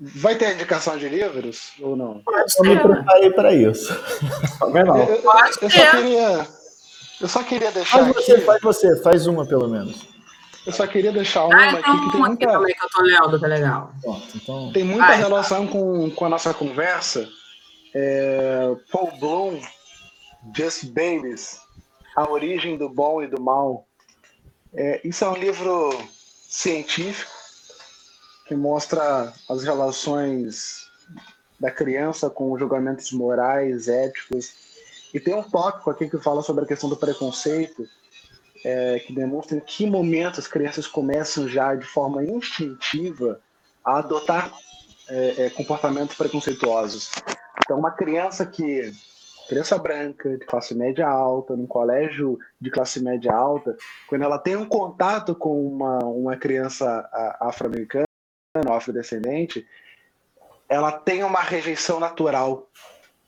Vai ter indicação de livros ou não? Eu me preparei para isso. Vai não. Eu, eu, eu só queria. Eu só queria deixar. Faz você, aqui, faz você, faz uma pelo menos. Eu só queria deixar uma ah, aqui que tem muita. Aqui também que eu tô lendo, tá legal. então... Tem muita Ai, relação com, com a nossa conversa. É, Paul Bloom, Just Babies, A Origem do Bom e do Mal. É, isso é um livro científico que mostra as relações da criança com julgamentos morais, éticos. E tem um tópico aqui que fala sobre a questão do preconceito, é, que demonstra em que momento as crianças começam já de forma instintiva a adotar é, é, comportamentos preconceituosos. Então, uma criança que criança branca, de classe média alta, num colégio de classe média alta, quando ela tem um contato com uma, uma criança afro-americana, afrodescendente, ela tem uma rejeição natural.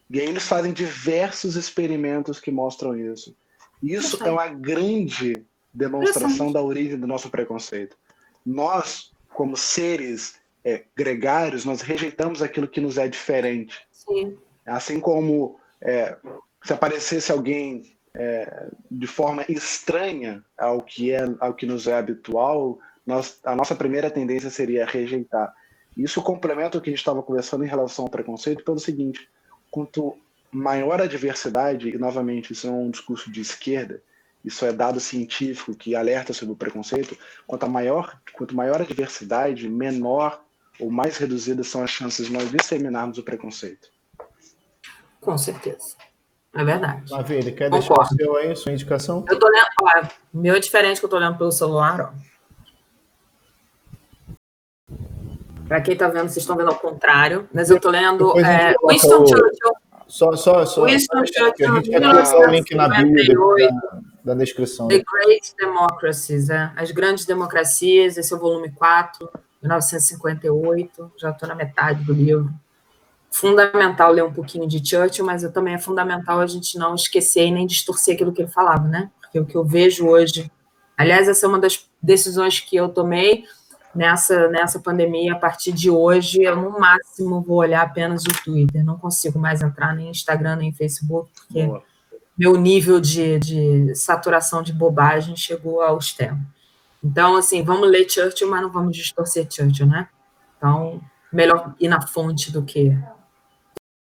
E aí eles fazem diversos experimentos que mostram isso. Isso é uma grande demonstração da origem do nosso preconceito. Nós, como seres é, gregários, nós rejeitamos aquilo que nos é diferente. Sim. Assim como é, se aparecesse alguém é, de forma estranha ao que é ao que nos é habitual, nós, a nossa primeira tendência seria rejeitar. Isso complementa o que a gente estava conversando em relação ao preconceito pelo seguinte: quanto maior a diversidade, e novamente isso é um discurso de esquerda, isso é dado científico que alerta sobre o preconceito, quanto maior, quanto maior a diversidade, menor ou mais reduzidas são as chances de nós disseminarmos o preconceito. Com certeza. É verdade. Mavile, quer deixar o seu aí, sua indicação? Eu tô lendo, ó, meu é diferente que eu tô lendo pelo celular, ó. Para quem está vendo, vocês estão vendo ao contrário, mas eu estou lendo é, Winston Churchill. Só, só, só. Winston Churchill, a gente quer colocar o link na bio da, da descrição. The Great Democracies, é, As Grandes Democracias, esse é o volume 4, 1958, já estou na metade do livro fundamental ler um pouquinho de Churchill, mas também é fundamental a gente não esquecer e nem distorcer aquilo que ele falava, né? Porque o que eu vejo hoje, aliás, essa é uma das decisões que eu tomei nessa nessa pandemia. A partir de hoje, eu no máximo vou olhar apenas o Twitter, não consigo mais entrar nem Instagram nem Facebook, porque Boa. meu nível de, de saturação de bobagem chegou ao extremo. Então, assim, vamos ler Churchill, mas não vamos distorcer Churchill, né? Então, melhor ir na fonte do que